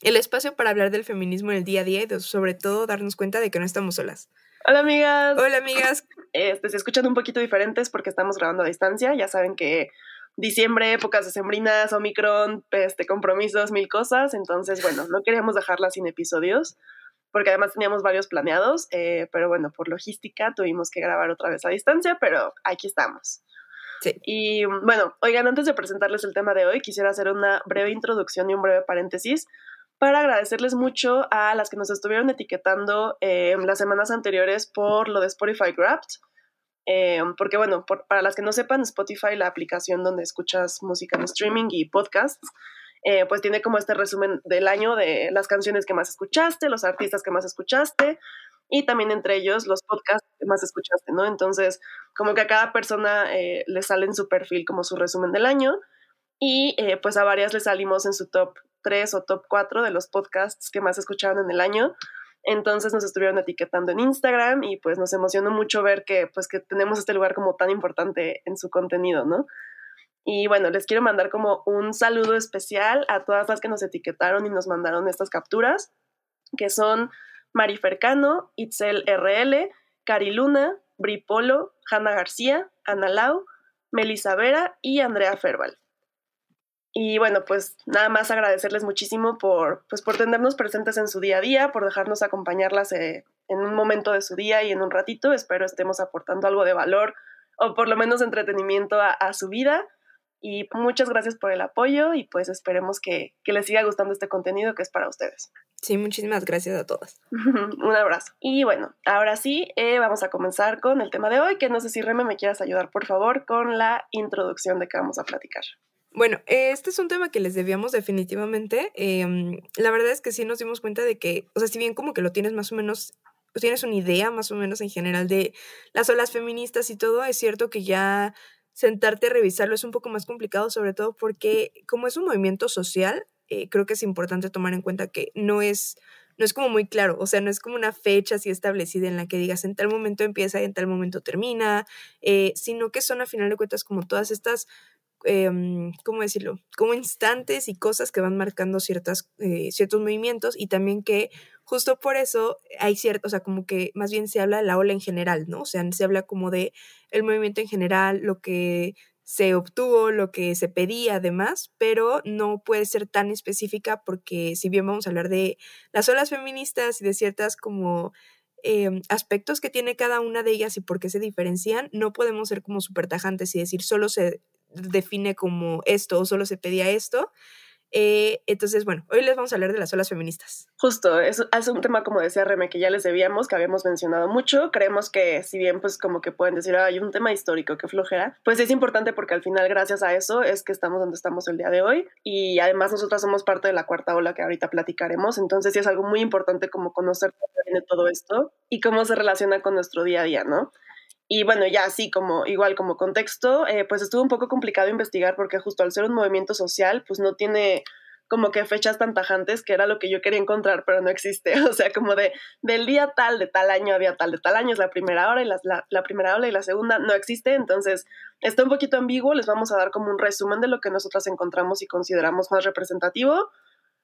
El espacio para hablar del feminismo en el día a día y de- sobre todo darnos cuenta de que no estamos solas. Hola amigas, Hola amigas, este, se escuchan un poquito diferentes porque estamos grabando a distancia, ya saben que diciembre, épocas decembrinas, Omicron, este, compromisos, mil cosas, entonces bueno, no queríamos dejarla sin episodios porque además teníamos varios planeados, eh, pero bueno, por logística tuvimos que grabar otra vez a distancia, pero aquí estamos. Sí. Y bueno, oigan, antes de presentarles el tema de hoy, quisiera hacer una breve introducción y un breve paréntesis para agradecerles mucho a las que nos estuvieron etiquetando eh, las semanas anteriores por lo de Spotify Wrapped. Eh, porque bueno, para las que no sepan, Spotify, la aplicación donde escuchas música en streaming y podcasts, eh, pues tiene como este resumen del año de las canciones que más escuchaste, los artistas que más escuchaste y también entre ellos los podcasts que más escuchaste, ¿no? Entonces, como que a cada persona eh, le sale en su perfil como su resumen del año y eh, pues a varias le salimos en su top 3 o top 4 de los podcasts que más escucharon en el año. Entonces nos estuvieron etiquetando en Instagram y pues nos emocionó mucho ver que pues que tenemos este lugar como tan importante en su contenido, ¿no? Y bueno, les quiero mandar como un saludo especial a todas las que nos etiquetaron y nos mandaron estas capturas, que son Marifercano, Itzel RL, Cari Luna, Bri Polo, Hanna García, Ana Lau, Melissa Vera y Andrea Ferbal. Y bueno, pues nada más agradecerles muchísimo por, pues, por tenernos presentes en su día a día, por dejarnos acompañarlas eh, en un momento de su día y en un ratito. Espero estemos aportando algo de valor o por lo menos entretenimiento a, a su vida. Y muchas gracias por el apoyo y pues esperemos que, que les siga gustando este contenido que es para ustedes. sí, muchísimas gracias a todas. un abrazo. Y bueno, ahora sí, eh, vamos a comenzar con el tema de hoy, que no sé si Reme me quieras ayudar, por favor, con la introducción de que vamos a platicar. Bueno, eh, este es un tema que les debíamos definitivamente. em, la verdad es que sí nos dimos cuenta de que, o sea, si bien como que lo tienes más o menos, tienes una idea más o menos en general de las olas feministas y todo, es cierto que ya sentarte a revisarlo es un poco más complicado, sobre todo porque como es un movimiento social, eh, creo que es importante tomar en cuenta que no es, no es como muy claro, o sea, no es como una fecha así establecida en la que digas en tal momento empieza y en tal momento termina, eh, sino que son a final de cuentas como todas estas em, ¿cómo decirlo? Como instantes y cosas que van marcando ciertas, eh, ciertos movimientos y también que justo por eso hay cierto, o sea, como que más bien se habla de la ola en general, ¿no? O sea, se habla como de el movimiento en general, lo que se obtuvo, lo que se pedía además, pero no puede ser tan específica porque si bien vamos a hablar de las olas feministas y de ciertas como em, aspectos que tiene cada una de ellas y por qué se diferencian, no podemos ser como súper tajantes y decir solo se define como esto o solo se pedía esto. Eh, entonces, bueno, hoy les vamos a hablar de las olas feministas. Justo, es, es un tema como decía Reme que ya les debíamos, que habíamos mencionado mucho. Creemos que si bien pues como que pueden decir, "Ah, hay un tema histórico que flojera, pues es importante porque al final gracias a eso es que estamos donde estamos el día de hoy y además nosotras somos parte de la cuarta ola que ahorita platicaremos, entonces sí es algo muy importante como conocer todo esto y cómo se relaciona con nuestro día a día, ¿no? Y bueno, ya así como, igual como contexto, eh, pues estuvo un poco complicado investigar porque justo al ser un movimiento social, pues no tiene como que fechas tan tajantes, que era lo que yo quería encontrar, pero no existe. O sea, como de del día tal, de tal año había tal, de tal año es la primera hora y la, la, primera ola y la segunda no existe. Entonces, está un poquito ambiguo. Les vamos a dar como un resumen de lo que nosotras encontramos y consideramos más representativo.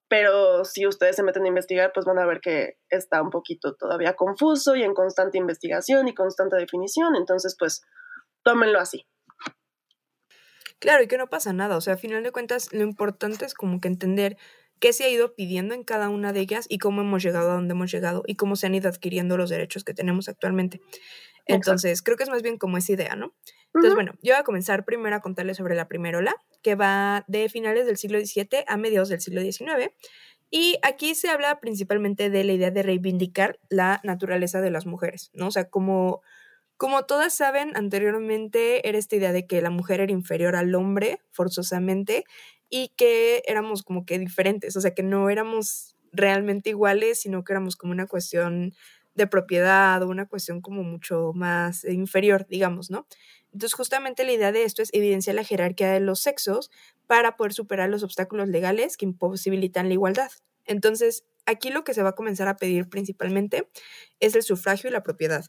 Pero si ustedes se meten a investigar, pues van a ver que está un poquito todavía confuso y en constante investigación y constante definición. Entonces, pues, tómenlo así. Claro, y que no pasa nada. O sea, a final de cuentas, lo importante es como que entender qué se ha ido pidiendo en cada una de ellas y cómo hemos llegado a donde hemos llegado y cómo se han ido adquiriendo los derechos que tenemos actualmente. Entonces, creo que es más bien como esa idea, ¿no? Entonces, bueno, yo voy a comenzar primero a contarles sobre la primera ola, que va de finales del siglo XVII a mediados del siglo XIX. Y aquí se habla principalmente de la idea de reivindicar la naturaleza de las mujeres, ¿no? O sea, como, como todas saben, anteriormente era esta idea de que la mujer era inferior al hombre, forzosamente, y que éramos como que diferentes, o sea, que no éramos realmente iguales, sino que éramos como una cuestión de propiedad o una cuestión como mucho más inferior, digamos, ¿no? Entonces, justamente la idea de esto es evidenciar la jerarquía de los sexos para poder superar los obstáculos legales que imposibilitan la igualdad. Entonces, aquí lo que se va a comenzar a pedir principalmente es el sufragio y la propiedad.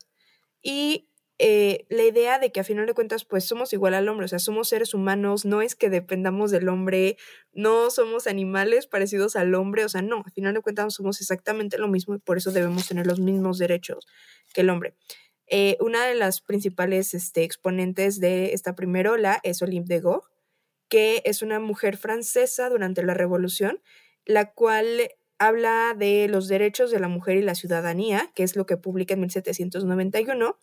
Y eh, la idea de que a final de cuentas pues somos igual al hombre, o sea, somos seres humanos, no es que dependamos del hombre, no somos animales parecidos al hombre, o sea, no, a final de cuentas somos exactamente lo mismo y por eso debemos tener los mismos derechos que el hombre. Eh, una de las principales este, exponentes de esta primera ola es Olympe de Gaulle, que es una mujer francesa durante la Revolución, la cual habla de los derechos de la mujer y la ciudadanía, que es lo que publica en 1791,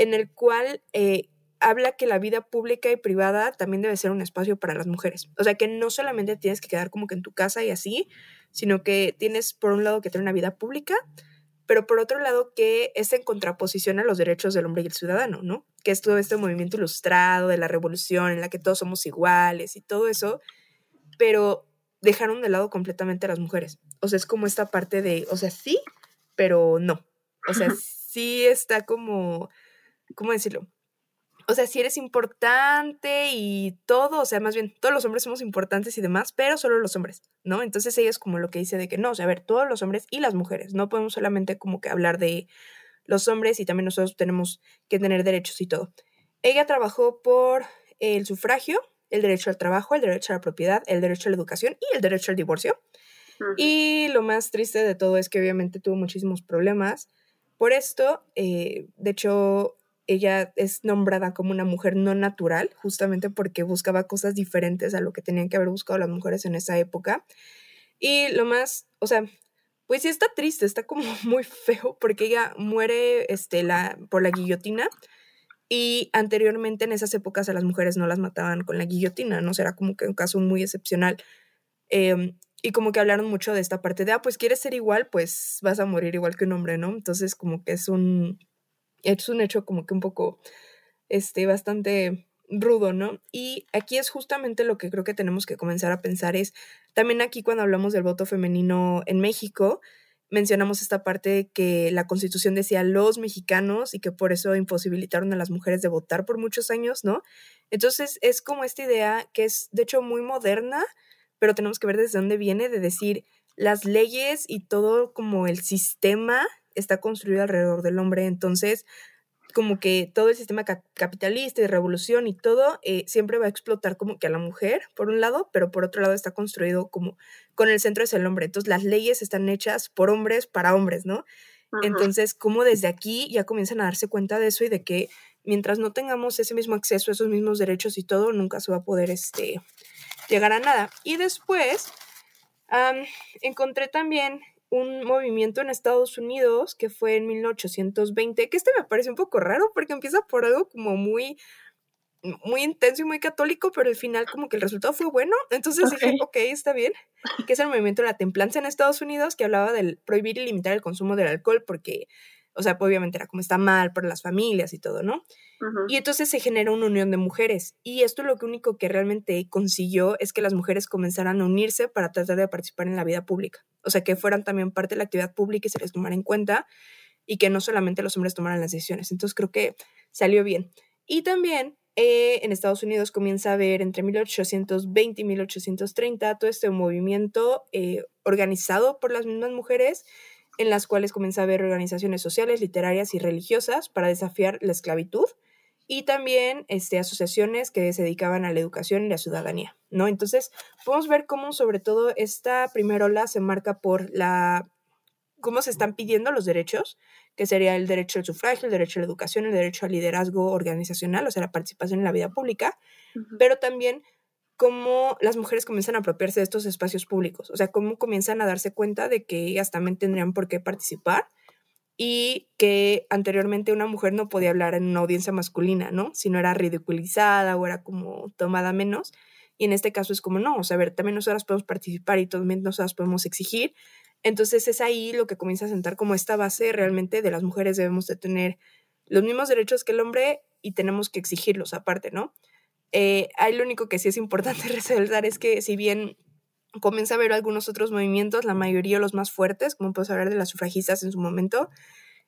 en el cual eh, habla que la vida pública y privada también debe ser un espacio para las mujeres. O sea, que no solamente tienes que quedar como que en tu casa y así, sino que tienes por un lado que tener una vida pública, pero por otro lado que es en contraposición a los derechos del hombre y el ciudadano, ¿no? Que es todo este movimiento ilustrado de la revolución en la que todos somos iguales y todo eso, pero dejaron de lado completamente a las mujeres. O sea, es como esta parte de, o sea, sí, pero no. O sea, sí está como, ¿cómo decirlo? O sea, sí eres importante y todo, o sea, más bien, todos los hombres somos importantes y demás, pero solo los hombres, ¿no? Entonces ella es como lo que dice de que no, o sea, a ver, todos los hombres y las mujeres, no podemos solamente como que hablar de los hombres y también nosotros tenemos que tener derechos y todo. Ella trabajó por el sufragio, el derecho al trabajo, el derecho a la propiedad, el derecho a la educación y el derecho al divorcio. Y lo más triste de todo es que obviamente tuvo muchísimos problemas. Por esto, eh, de hecho, ella es nombrada como una mujer no natural, justamente porque buscaba cosas diferentes a lo que tenían que haber buscado las mujeres en esa época. Y lo más, o sea, pues sí está triste, está como muy feo, porque ella muere este, la, por la guillotina y anteriormente en esas épocas a las mujeres no las mataban con la guillotina, ¿no? Será como que un caso muy excepcional. Em, y como que hablaron mucho de esta parte de, ah, pues quieres ser igual, pues vas a morir igual que un hombre, ¿no? Entonces como que es un, es un hecho como que un poco, este, bastante rudo, ¿no? Y aquí es justamente lo que creo que tenemos que comenzar a pensar es, también aquí cuando hablamos del voto femenino en México, mencionamos esta parte que la constitución decía los mexicanos y que por eso imposibilitaron a las mujeres de votar por muchos años, ¿no? Entonces es como esta idea que es de hecho muy moderna, pero tenemos que ver desde dónde viene de decir las leyes y todo como el sistema está construido alrededor del hombre, entonces como que todo el sistema capitalista y revolución y todo eh, siempre va a explotar como que a la mujer, por un lado, pero por otro lado está construido como con el centro es el hombre. Entonces las leyes están hechas por hombres para hombres, ¿no? Entonces, como desde aquí ya comienzan a darse cuenta de eso y de que mientras no tengamos ese mismo acceso, esos mismos derechos y todo, nunca se va a poder este, llegar a nada. Y después encontré también un movimiento en Estados Unidos que fue en 1820, que este me parece un poco raro porque empieza por algo como muy muy intenso y muy católico, pero al final como que el resultado fue bueno. Entonces dije, ok, está bien. Que es el movimiento de la templanza en Estados Unidos, que hablaba del prohibir y limitar el consumo del alcohol, porque, o sea, obviamente era como está mal para las familias y todo, ¿no? Y entonces se genera una unión de mujeres. Y esto lo único que realmente consiguió es que las mujeres comenzaran a unirse para tratar de participar en la vida pública. O sea, que fueran también parte de la actividad pública y se les tomara en cuenta y que no solamente los hombres tomaran las decisiones. Entonces creo que salió bien. Y también eh, en Estados Unidos comienza a haber entre 1820 y 1830 todo este movimiento eh, organizado por las mismas mujeres en las cuales comienza a haber organizaciones sociales, literarias y religiosas para desafiar la esclavitud y también este, asociaciones que se dedicaban a la educación y la ciudadanía, ¿no? Entonces, podemos ver cómo sobre todo esta primera ola se marca por la cómo se están pidiendo los derechos, que sería el derecho al sufragio, el derecho a la educación, el derecho al liderazgo organizacional, o sea, la participación en la vida pública, pero también cómo las mujeres comienzan a apropiarse de estos espacios públicos, o sea, cómo comienzan a darse cuenta de que ellas también tendrían por qué participar y que anteriormente una mujer no podía hablar en una audiencia masculina, ¿no? Si no era ridiculizada o era como tomada menos. Y en este caso es como, no, o sea, a ver, también nosotras podemos participar y también nosotras podemos exigir. Entonces es ahí lo que comienza a sentar como esta base realmente de las mujeres debemos de tener los mismos derechos que el hombre y tenemos que exigirlos aparte, ¿no? Eh, ahí lo único que sí es importante resaltar es que si bien comienza a haber algunos otros movimientos, la mayoría los más fuertes, como podemos hablar de las sufragistas en su momento,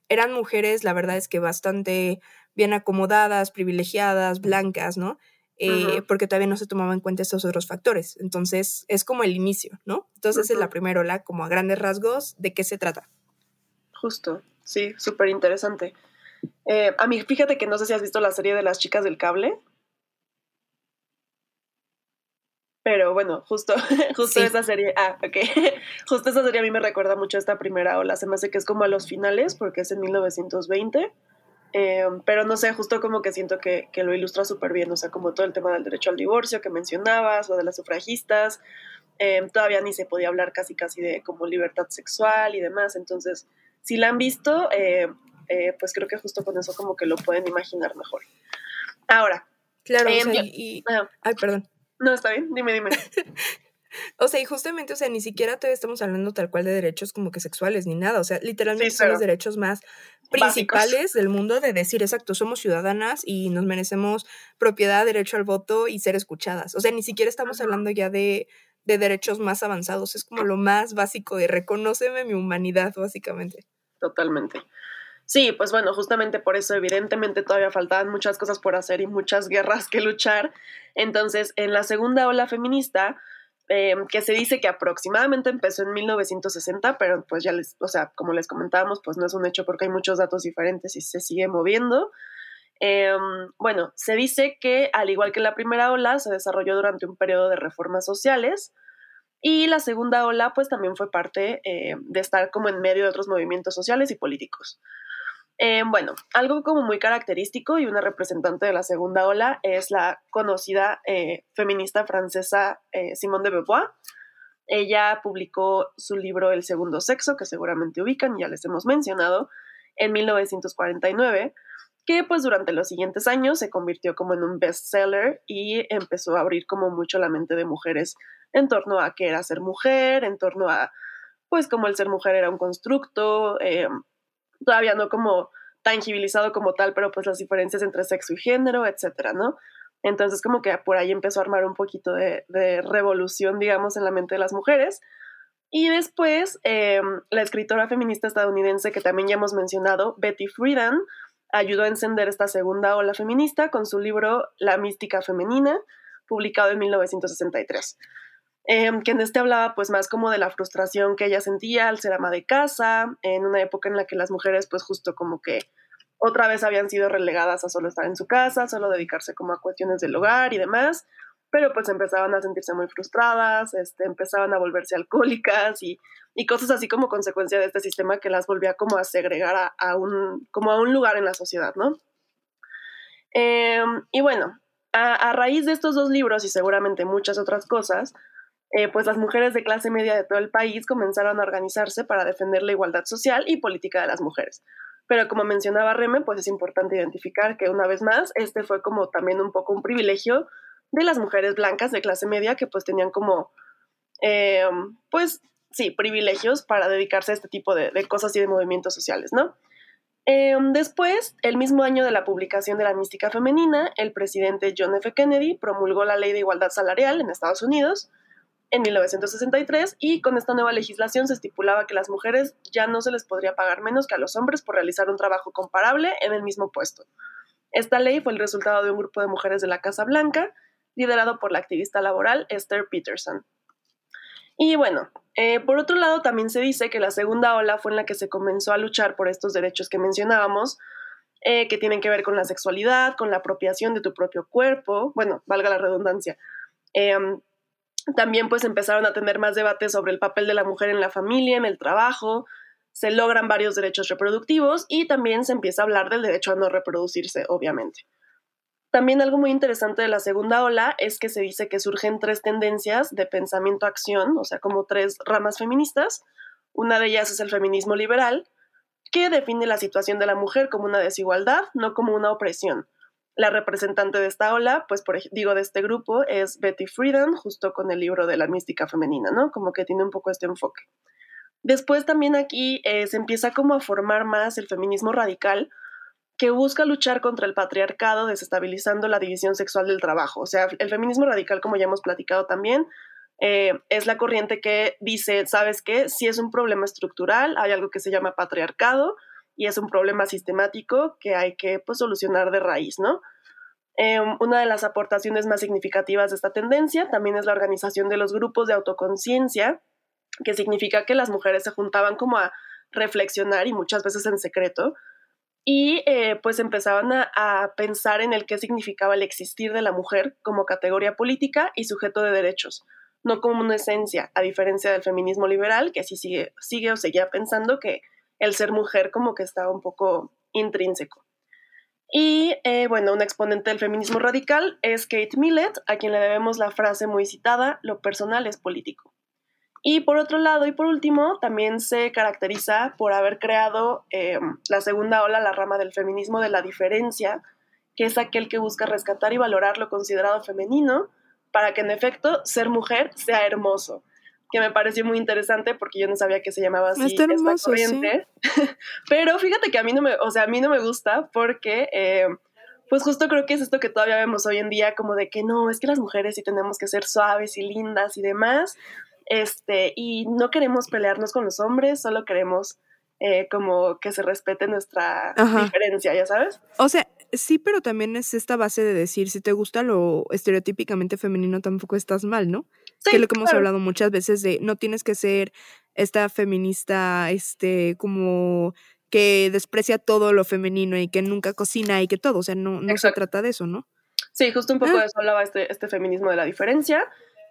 eran mujeres, la verdad es que bastante bien acomodadas, privilegiadas, blancas, ¿no? Eh, porque todavía no se tomaban en cuenta estos otros factores. Entonces, es como el inicio, ¿no? Entonces, es la primera ola, como a grandes rasgos, ¿de qué se trata? Justo, sí, súper interesante. Eh, a mí, fíjate que no sé si has visto la serie de las chicas del cable. Pero bueno, justo, justo Sí. esa serie, ah, ok, justo esa serie a mí me recuerda mucho a esta primera ola, se me hace que es como a los finales, porque es en 1920, eh, pero no sé, justo como que siento que, que lo ilustra súper bien, o sea, como todo el tema del derecho al divorcio que mencionabas, o de las sufragistas, eh, todavía ni se podía hablar casi casi de como libertad sexual y demás, entonces, si la han visto, eh, eh, pues creo que justo con eso como que lo pueden imaginar mejor. Ahora, Claro, Em, o sea, yo- y, y- ah, Ay, perdón. No, está bien, dime, dime. O sea, y justamente, o sea, ni siquiera todavía estamos hablando tal cual de derechos como que sexuales ni nada. O sea, literalmente Sí, son los derechos más principales del mundo de decir, exacto, somos ciudadanas y nos merecemos propiedad, derecho al voto y ser escuchadas. O sea, ni siquiera estamos hablando ya de, de derechos más avanzados. Es como lo más básico de reconóceme mi humanidad, básicamente. Totalmente. Sí, pues bueno, justamente por eso evidentemente todavía faltaban muchas cosas por hacer y muchas guerras que luchar. Entonces, en la segunda ola feminista, eh, que se dice que aproximadamente empezó en 1960, pero pues ya les, o sea, como les comentábamos, pues no es un hecho porque hay muchos datos diferentes y se sigue moviendo. Eh, bueno, se dice que al igual que la primera ola, se desarrolló durante un periodo de reformas sociales y la segunda ola pues también fue parte eh, de estar como en medio de otros movimientos sociales y políticos. Eh, bueno, algo como muy característico y una representante de la segunda ola es la conocida eh, feminista francesa eh, Simone de Beauvoir. Ella publicó su libro El segundo sexo, que seguramente ubican, ya les hemos mencionado, en 1949, que pues durante los siguientes años se convirtió como en un bestseller y empezó a abrir como mucho la mente de mujeres en torno a qué era ser mujer, en torno a pues como el ser mujer era un constructo, todavía no como tangibilizado como tal, pero pues las diferencias entre sexo y género, etcétera, ¿no? Entonces como que por ahí empezó a armar un poquito de, revolución, digamos, en la mente de las mujeres. Y después, eh, la escritora feminista estadounidense que también ya hemos mencionado, Betty Friedan, ayudó a encender esta segunda ola feminista con su libro La mística femenina, publicado en 1963 eh, que en este hablaba pues más como de la frustración que ella sentía al ser ama de casa, en una época en la que las mujeres pues justo como que otra vez habían sido relegadas a solo estar en su casa, solo dedicarse como a cuestiones del hogar y demás, pero pues empezaban a sentirse muy frustradas, este, empezaban a volverse alcohólicas y, y cosas así como consecuencia de este sistema que las volvía como a segregar a, a un, como a un lugar en la sociedad, ¿no? Eh, y bueno, a, a raíz de estos dos libros y seguramente muchas otras cosas, eh, pues las mujeres de clase media de todo el país comenzaron a organizarse para defender la igualdad social y política de las mujeres. Pero como mencionaba Reme, pues es importante identificar que una vez más, este fue como también un poco un privilegio de las mujeres blancas de clase media que pues tenían como, eh, pues sí, privilegios para dedicarse a este tipo de, cosas y de movimientos sociales, ¿no? Eh, después, el mismo año de la publicación de la mística femenina, el presidente John F. Kennedy promulgó la ley de igualdad salarial en Estados Unidos en 1963 y con esta nueva legislación se estipulaba que las mujeres ya no se les podría pagar menos que a los hombres por realizar un trabajo comparable en el mismo puesto. Esta ley fue el resultado de un grupo de mujeres de la Casa Blanca, liderado por la activista laboral Esther Peterson. Y bueno, eh, por otro lado, también se dice que la segunda ola fue en la que se comenzó a luchar por estos derechos que mencionábamos, eh, que tienen que ver con la sexualidad, con la apropiación de tu propio cuerpo, bueno, valga la redundancia. Eh, también pues empezaron a tener más debates sobre el papel de la mujer en la familia, en el trabajo, se logran varios derechos reproductivos y también se empieza a hablar del derecho a no reproducirse, obviamente. También algo muy interesante de la segunda ola es que se dice que surgen tres tendencias de pensamiento-acción, o sea, como tres ramas feministas. Una de ellas es el feminismo liberal, que define la situación de la mujer como una desigualdad, no como una opresión. La representante de esta ola, pues por, digo, de este grupo, es Betty Friedan, justo con el libro de la mística femenina, ¿no? Como que tiene un poco este enfoque. Después también aquí eh, se empieza como a formar más el feminismo radical, que busca luchar contra el patriarcado, desestabilizando la división sexual del trabajo. O sea, el feminismo radical, como ya hemos platicado también, eh, es la corriente que dice, ¿sabes qué? Si es un problema estructural, hay algo que se llama patriarcado, y es un problema sistemático que hay que pues, solucionar de raíz, ¿no? Em, una de las aportaciones más significativas de esta tendencia también es la organización de los grupos de autoconciencia, que significa que las mujeres se juntaban como a reflexionar y muchas veces en secreto, y eh, pues empezaban a, pensar en el qué significaba el existir de la mujer como categoría política y sujeto de derechos, no como una esencia, a diferencia del feminismo liberal, que sí sigue, sigue o seguía pensando que el ser mujer como que estaba un poco intrínseco. Y eh, bueno, un exponente del feminismo radical es Kate Millett, a quien le debemos la frase muy citada, lo personal es político. Y por otro lado, y por último, también se caracteriza por haber creado eh, la segunda ola, la rama del feminismo de la diferencia, que es aquel que busca rescatar y valorar lo considerado femenino para que en efecto ser mujer sea hermoso que me pareció muy interesante porque yo no sabía que se llamaba así Está hermoso, esta corriente. Sí. Pero fíjate que a mí no me, o sea, a mí no me gusta porque eh, pues justo creo que es esto que todavía vemos hoy en día como de que no, es que las mujeres sí tenemos que ser suaves y lindas y demás. Este, y no queremos pelearnos con los hombres, solo queremos eh, como que se respete nuestra Ajá. diferencia, ya sabes. O sea, sí, pero también es esta base de decir, si te gusta lo estereotípicamente femenino, tampoco estás mal, ¿no? Sí, que es lo que hemos hablado muchas veces de no tienes que ser esta feminista, este, como que desprecia todo lo femenino y que nunca cocina y que todo, o sea, no, no se trata de eso, ¿no? Sí, justo un poco ah. de eso hablaba este, este feminismo de la diferencia.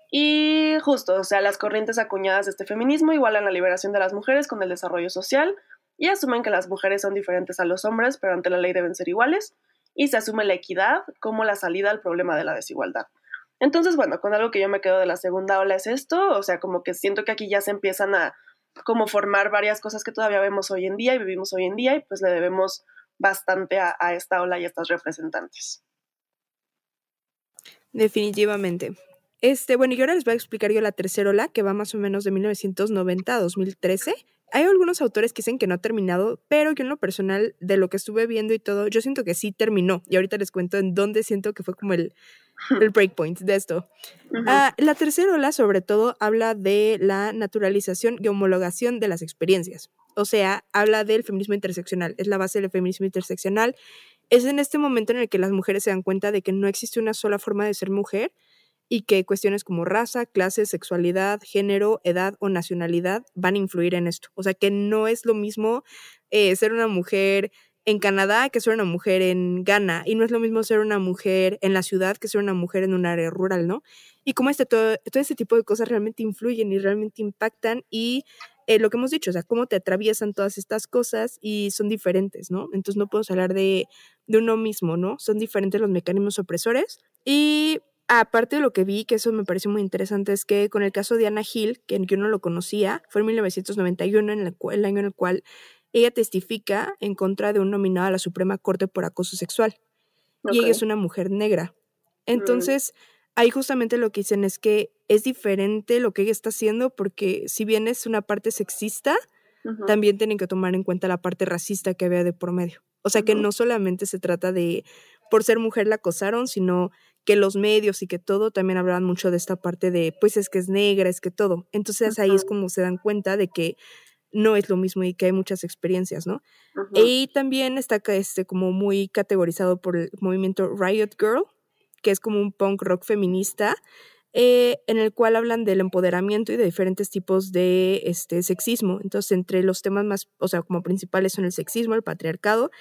Y justo, o sea, las corrientes acuñadas de este feminismo igualan la liberación de las mujeres con el desarrollo social y asumen que las mujeres son diferentes a los hombres, pero ante la ley deben ser iguales, y se asume la equidad como la salida al problema de la desigualdad. Entonces, bueno, con algo que yo me quedo de la segunda ola es esto, o sea, como que siento que aquí ya se empiezan a como formar varias cosas que todavía vemos hoy en día y vivimos hoy en día y pues le debemos bastante a, a esta ola y a estas representantes. Definitivamente. Este, bueno, y ahora les voy a explicar yo la tercera ola, que va más o menos de 1990 a 2013. Hay algunos autores que dicen que no ha terminado, pero yo en lo personal, de lo que estuve viendo y todo, yo siento que sí terminó. Y ahorita les cuento en dónde siento que fue como el, el breakpoint de esto. Uh -huh. uh, la tercera ola, sobre todo, habla de la naturalización y homologación de las experiencias. O sea, habla del feminismo interseccional. Es la base del feminismo interseccional. Es en este momento en el que las mujeres se dan cuenta de que no existe una sola forma de ser mujer, y que cuestiones como raza, clase, sexualidad, género, edad o nacionalidad van a influir en esto. O sea que no es lo mismo eh, ser una mujer en Canadá que ser una mujer en Ghana y no es lo mismo ser una mujer en la ciudad que ser una mujer en un área rural, ¿no? Y como este, todo, todo este tipo de cosas realmente influyen y realmente impactan y eh, lo que hemos dicho, o sea, cómo te atraviesan todas estas cosas y son diferentes, ¿no? Entonces no podemos hablar de, de uno mismo, ¿no? Son diferentes los mecanismos opresores y aparte de lo que vi, que eso me pareció muy interesante, es que con el caso de Anna Hill, que yo no lo conocía, fue en 1991, en el, el año en el cual ella testifica en contra de un nominado a la Suprema Corte por acoso sexual. Okay. Y ella es una mujer negra. Entonces, mm. ahí justamente lo que dicen es que es diferente lo que ella está haciendo porque si bien es una parte sexista, uh -huh. también tienen que tomar en cuenta la parte racista que había de por medio. O sea, uh -huh. que no solamente se trata de por ser mujer la acosaron, sino que los medios y que todo también hablaban mucho de esta parte de, pues es que es negra, es que todo. Entonces uh -huh. ahí es como se dan cuenta de que no es lo mismo y que hay muchas experiencias, ¿no? Y también está este, como muy categorizado por el movimiento Riot Girl, que es como un punk rock feminista, eh, en el cual hablan del empoderamiento y de diferentes tipos de este, sexismo. Entonces, entre los temas más, o sea, como principales son el sexismo, el patriarcado,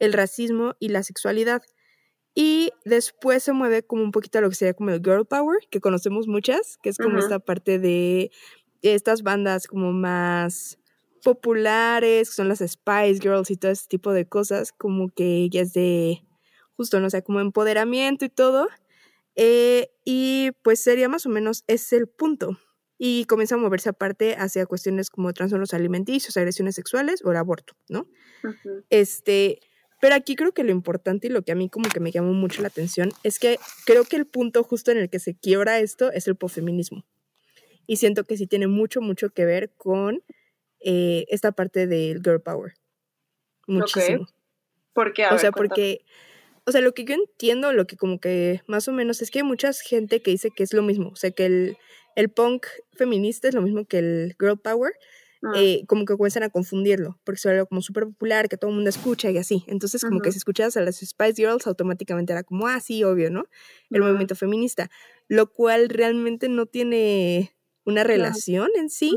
el racismo y la sexualidad. Y después se mueve como un poquito a lo que sería como el girl power, que conocemos muchas, que es como uh -huh. esta parte de estas bandas como más populares, son las Spice Girls y todo ese tipo de cosas, como que ellas de, justo, no sé, sea, como empoderamiento y todo. Eh, y pues sería más o menos ese el punto. Y comienza a moverse aparte hacia cuestiones como trastornos alimenticios, agresiones sexuales o el aborto, ¿no? Uh -huh. Este, pero aquí creo que lo importante y lo que a mí como que me llamó mucho la atención es que creo que el punto justo en el que se quiebra esto es el posfeminismo. Y siento que sí tiene mucho, mucho que ver con eh, esta parte del girl power. Muchísimo. Okay. ¿Por qué? A o ver, sea, porque, o sea, lo que yo entiendo, lo que como que más o menos es que hay mucha gente que dice que es lo mismo. O sea, que el, el punk feminista es lo mismo que el girl power. Mm. eh, como que comienzan a confundirlo, porque se vuelve como súper popular, que todo el mundo escucha y así. Entonces, como que si escuchabas a las Spice Girls, automáticamente era como, ah, sí, obvio, ¿no? El movimiento feminista, lo cual realmente no tiene una relación en sí,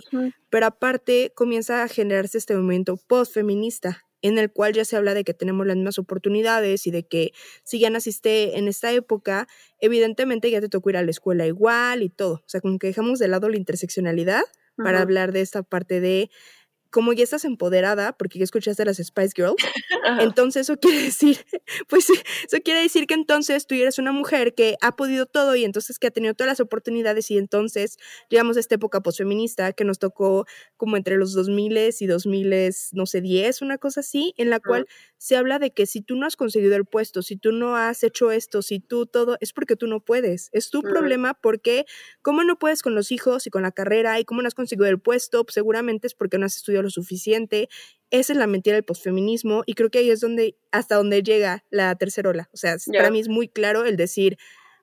pero aparte comienza a generarse este movimiento post-feminista, en el cual ya se habla de que tenemos las mismas oportunidades y de que si ya naciste en esta época, evidentemente ya te tocó ir a la escuela igual y todo. O sea, como que dejamos de lado la interseccionalidad para hablar de esta parte de como ya estás empoderada, porque ya escuchaste a las Spice Girls, Ajá. entonces eso quiere decir, pues eso quiere decir que entonces tú eres una mujer que ha podido todo y entonces que ha tenido todas las oportunidades y entonces llegamos a esta época posfeminista que nos tocó como entre los 2000 y 2000, no sé, 10, una cosa así, en la cual se habla de que si tú no has conseguido el puesto, si tú no has hecho esto, si tú todo, es porque tú no puedes. Es tu problema porque cómo no puedes con los hijos y con la carrera y cómo no has conseguido el puesto, pues seguramente es porque no has estudiado lo suficiente. Esa es la mentira del posfeminismo y creo que ahí es donde hasta donde llega la tercera ola. O sea, para mí es muy claro el decir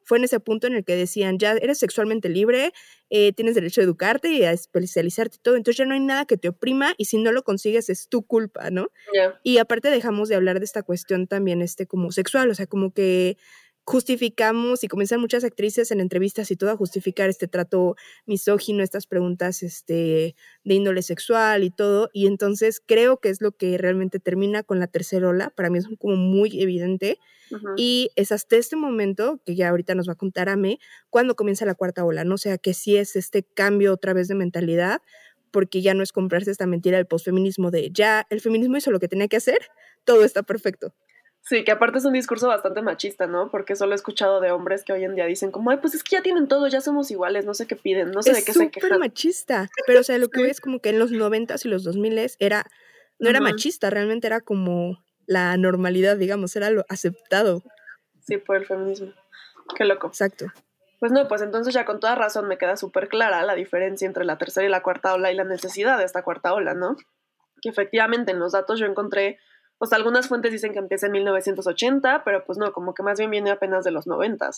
fue en ese punto en el que decían, ya eres sexualmente libre, eh, tienes derecho a educarte y a especializarte y todo, entonces ya no hay nada que te oprima y si no lo consigues es tu culpa, ¿no? Y aparte dejamos de hablar de esta cuestión también este como sexual, o sea, como que justificamos y comienzan muchas actrices en entrevistas y todo a justificar este trato misógino, estas preguntas este, de índole sexual y todo. Y entonces creo que es lo que realmente termina con la tercera ola. Para mí es como muy evidente. Y es hasta este momento, que ya ahorita nos va a contar Ame, cuando comienza la cuarta ola, ¿no? O sea, que sí es este cambio otra vez de mentalidad, porque ya no es comprarse esta mentira del posfeminismo de ya el feminismo hizo lo que tenía que hacer, todo está perfecto. Sí, que aparte es un discurso bastante machista, ¿no? Porque solo he escuchado de hombres que hoy en día dicen como, ay, pues es que ya tienen todo, ya somos iguales, no sé qué piden, no sé de es qué se súper quejan. machista, pero o sea, lo que Sí. voy es como que en los noventas y los dos miles era, no era machista, realmente era como la normalidad, digamos, era lo aceptado. Sí, por el feminismo. Qué loco. Exacto. Pues no, pues entonces ya con toda razón me queda súper clara la diferencia entre la tercera y la cuarta ola y la necesidad de esta cuarta ola, ¿no? Que efectivamente en los datos yo encontré, pues algunas fuentes dicen que empieza en 1980, pero pues no, como que más bien viene apenas de los 90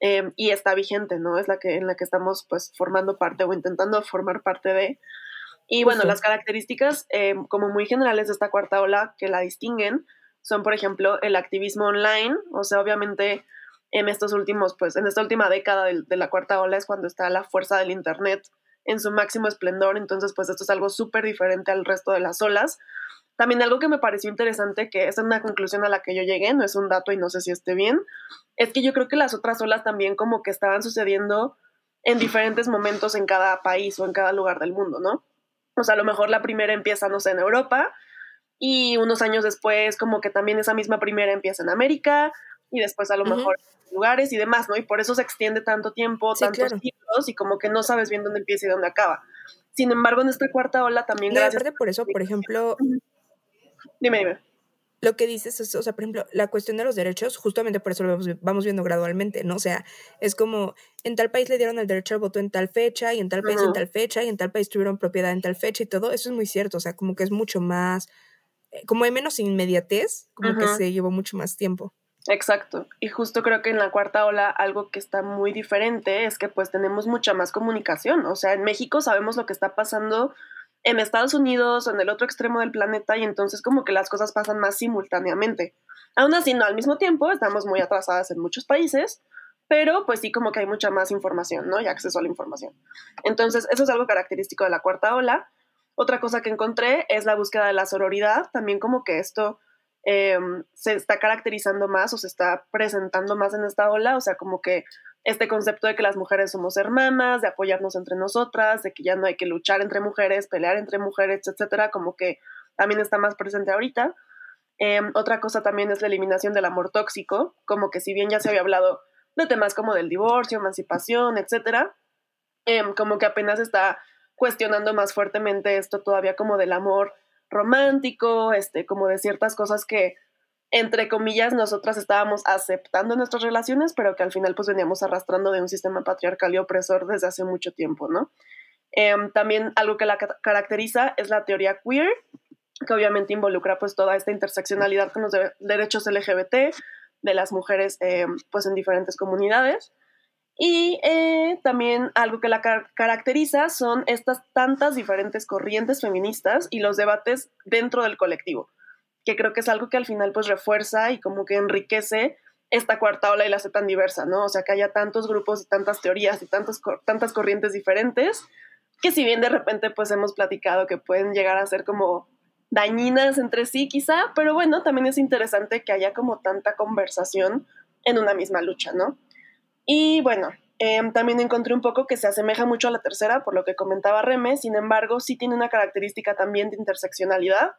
eh, y está vigente, ¿no? Es la que en la que estamos pues formando parte o intentando formar parte de. Y bueno, las características eh, como muy generales de esta cuarta ola que la distinguen son, por ejemplo, el activismo online, o sea, obviamente en estos últimos, pues en esta última década de, de la cuarta ola es cuando está la fuerza del Internet en su máximo esplendor, entonces pues esto es algo súper diferente al resto de las olas. También algo que me pareció interesante, que es una conclusión a la que yo llegué, no es un dato y no sé si esté bien, es que yo creo que las otras olas también como que estaban sucediendo en diferentes momentos en cada país o en cada lugar del mundo, ¿no? O sea, a lo mejor la primera empieza, no sé, en Europa y unos años después como que también esa misma primera empieza en América y después a lo mejor en lugares y demás, ¿no? Y por eso se extiende tanto tiempo, Sí, tantos claro. siglos y como que no sabes bien dónde empieza y dónde acaba. Sin embargo, en esta cuarta ola también No, gracias... aparte por eso, por ejemplo, Dime, dime. lo que dices es, o sea, por ejemplo, la cuestión de los derechos, justamente por eso lo vamos, vamos viendo gradualmente, ¿no? O sea, es como en tal país le dieron el derecho al voto en tal fecha, y en tal país en tal fecha, y en tal país tuvieron propiedad en tal fecha y todo. Eso es muy cierto, o sea, como que es mucho más, eh, como hay menos inmediatez, como que se llevó mucho más tiempo. Exacto. Y justo creo que en la cuarta ola algo que está muy diferente es que pues tenemos mucha más comunicación. O sea, en México sabemos lo que está pasando en Estados Unidos o en el otro extremo del planeta y entonces como que las cosas pasan más simultáneamente. Aún así, no al mismo tiempo, estamos muy atrasadas en muchos países, pero pues sí como que hay mucha más información, ¿no? Y acceso a la información. Entonces, eso es algo característico de la cuarta ola. Otra cosa que encontré es la búsqueda de la sororidad, también como que esto eh, se está caracterizando más o se está presentando más en esta ola, o sea, como que este concepto de que las mujeres somos hermanas, de apoyarnos entre nosotras, de que ya no hay que luchar entre mujeres, pelear entre mujeres, etcétera, como que también está más presente ahorita. Eh, otra cosa también es la eliminación del amor tóxico, como que si bien ya se había hablado de temas como del divorcio, emancipación, etcétera, eh, como que apenas está cuestionando más fuertemente esto todavía como del amor romántico, este, como de ciertas cosas que, entre comillas, nosotras estábamos aceptando nuestras relaciones, pero que al final pues veníamos arrastrando de un sistema patriarcal y opresor desde hace mucho tiempo, ¿no? Eh, también algo que la ca- caracteriza es la teoría queer, que obviamente involucra pues toda esta interseccionalidad con los de- derechos LGBT de las mujeres eh, pues en diferentes comunidades. Y eh, también algo que la caracteriza son estas tantas diferentes corrientes feministas y los debates dentro del colectivo, que creo que es algo que al final pues refuerza y como que enriquece esta cuarta ola y la hace tan diversa, ¿no? O sea, que haya tantos grupos y tantas teorías y tantos, tantas corrientes diferentes, que si bien de repente pues hemos platicado que pueden llegar a ser como dañinas entre sí quizá, pero bueno, también es interesante que haya como tanta conversación en una misma lucha, ¿no? Y bueno, em, también encontré un poco que se asemeja mucho a la tercera, por lo que comentaba Reme, sin embargo, sí tiene una característica también de interseccionalidad,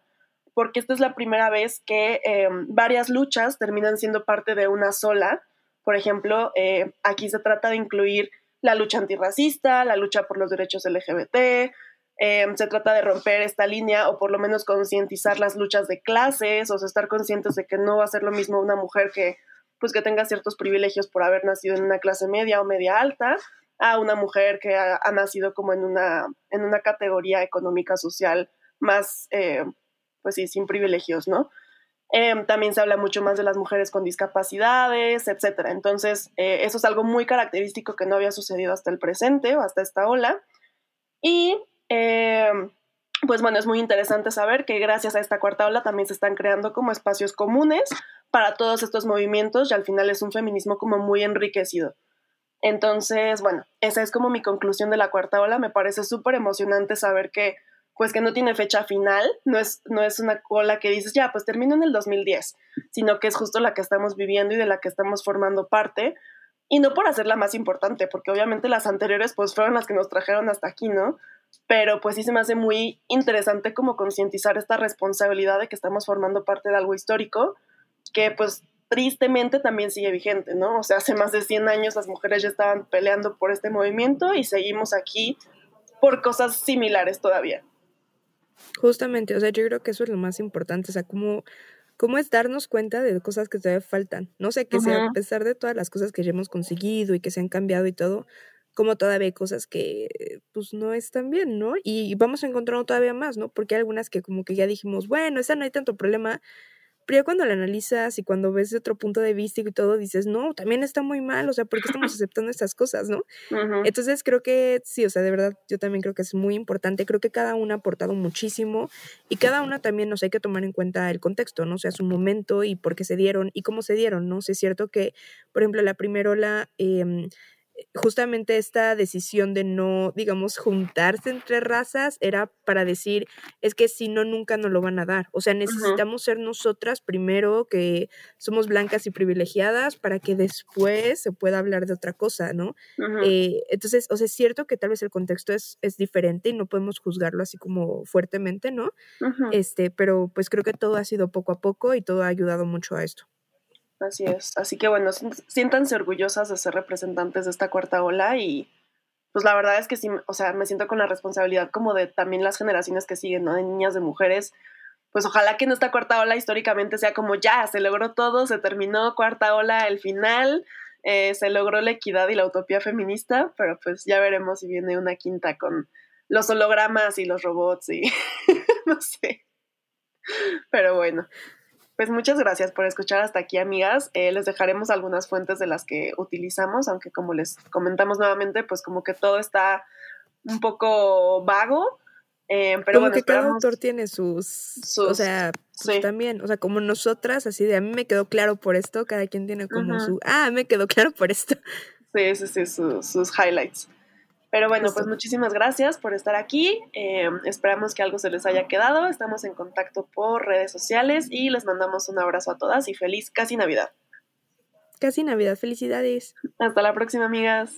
porque esta es la primera vez que em, varias luchas terminan siendo parte de una sola. Por ejemplo, eh, aquí se trata de incluir la lucha antirracista, la lucha por los derechos LGBT, em, se trata de romper esta línea o por lo menos concientizar las luchas de clases, o sea, estar conscientes de que no va a ser lo mismo una mujer que pues que tenga ciertos privilegios por haber nacido en una clase media o media alta, a una mujer que ha, nacido como en una, en una categoría económica social más, eh, pues sí, sin privilegios, ¿no? Em, también se habla mucho más de las mujeres con discapacidades, etcétera. Entonces, eh, eso es algo muy característico que no había sucedido hasta el presente o hasta esta ola. Y em, pues bueno, es muy interesante saber que gracias a esta cuarta ola también se están creando como espacios comunes para todos estos movimientos y al final es un feminismo como muy enriquecido. Entonces, bueno, esa es como mi conclusión de la cuarta ola. Me parece súper emocionante saber que pues que no tiene fecha final, no es, no es una ola que dices, ya, pues termino en el 2010, sino que es justo la que estamos viviendo y de la que estamos formando parte, y no por hacerla más importante, porque obviamente las anteriores pues fueron las que nos trajeron hasta aquí, ¿no? Pero pues sí se me hace muy interesante como concientizar esta responsabilidad de que estamos formando parte de algo histórico, que pues tristemente también sigue vigente, ¿no? O sea, hace más de 100 años las mujeres ya estaban peleando por este movimiento y seguimos aquí por cosas similares todavía. Justamente, o sea, yo creo que eso es lo más importante, o sea, como cómo es darnos cuenta de cosas que todavía faltan. No sé, que sea, a pesar de todas las cosas que ya hemos conseguido y que se han cambiado y todo, como todavía hay cosas que pues no están bien, ¿no? Y vamos a encontrar todavía más, ¿no? Porque hay algunas que como que ya dijimos, bueno, esa no hay tanto problema, pero ya cuando la analizas y cuando ves de otro punto de vista y todo, dices, no, también está muy mal, o sea, ¿por qué estamos aceptando estas cosas, no? Entonces creo que sí, o sea, de verdad, yo también creo que es muy importante, creo que cada una ha aportado muchísimo y cada una también nos hay que tomar en cuenta el contexto, ¿no? O sea, su momento y por qué se dieron y cómo se dieron, ¿no? O sea, es cierto que, por ejemplo, la primera ola... Eh, justamente esta decisión de no, digamos, juntarse entre razas era para decir, es que si no, nunca nos lo van a dar. O sea, necesitamos ser nosotras primero que somos blancas y privilegiadas para que después se pueda hablar de otra cosa, ¿no? Eh, entonces, o sea, es cierto que tal vez el contexto es, es diferente y no podemos juzgarlo así como fuertemente, ¿no? Este, pero pues creo que todo ha sido poco a poco y todo ha ayudado mucho a esto. Así es. Así que bueno, siéntanse orgullosas de ser representantes de esta cuarta ola y pues la verdad es que sí, o sea, me siento con la responsabilidad como de también las generaciones que siguen, ¿no? De niñas, de mujeres. Pues ojalá que en esta cuarta ola históricamente sea como ya, se logró todo, se terminó cuarta ola, el final, eh, se logró la equidad y la utopía feminista, pero pues ya veremos si viene una quinta con los hologramas y los robots y no sé. Pero bueno, pues muchas gracias por escuchar hasta aquí, amigas. Eh, les dejaremos algunas fuentes de las que utilizamos, aunque como les comentamos nuevamente, pues como que todo está un poco vago. Eh, pero como que cada autor tiene sus, o sea, pues también, o sea, como nosotras, así de a mí me quedó claro por esto, cada quien tiene como su, ah, me quedó claro por esto. Sí, sí, sí, sus highlights. Pero bueno, pues muchísimas gracias por estar aquí. Eh, esperamos que algo se les haya quedado. Estamos en contacto por redes sociales y les mandamos un abrazo a todas y feliz casi Navidad. Casi Navidad, felicidades. Hasta la próxima, amigas.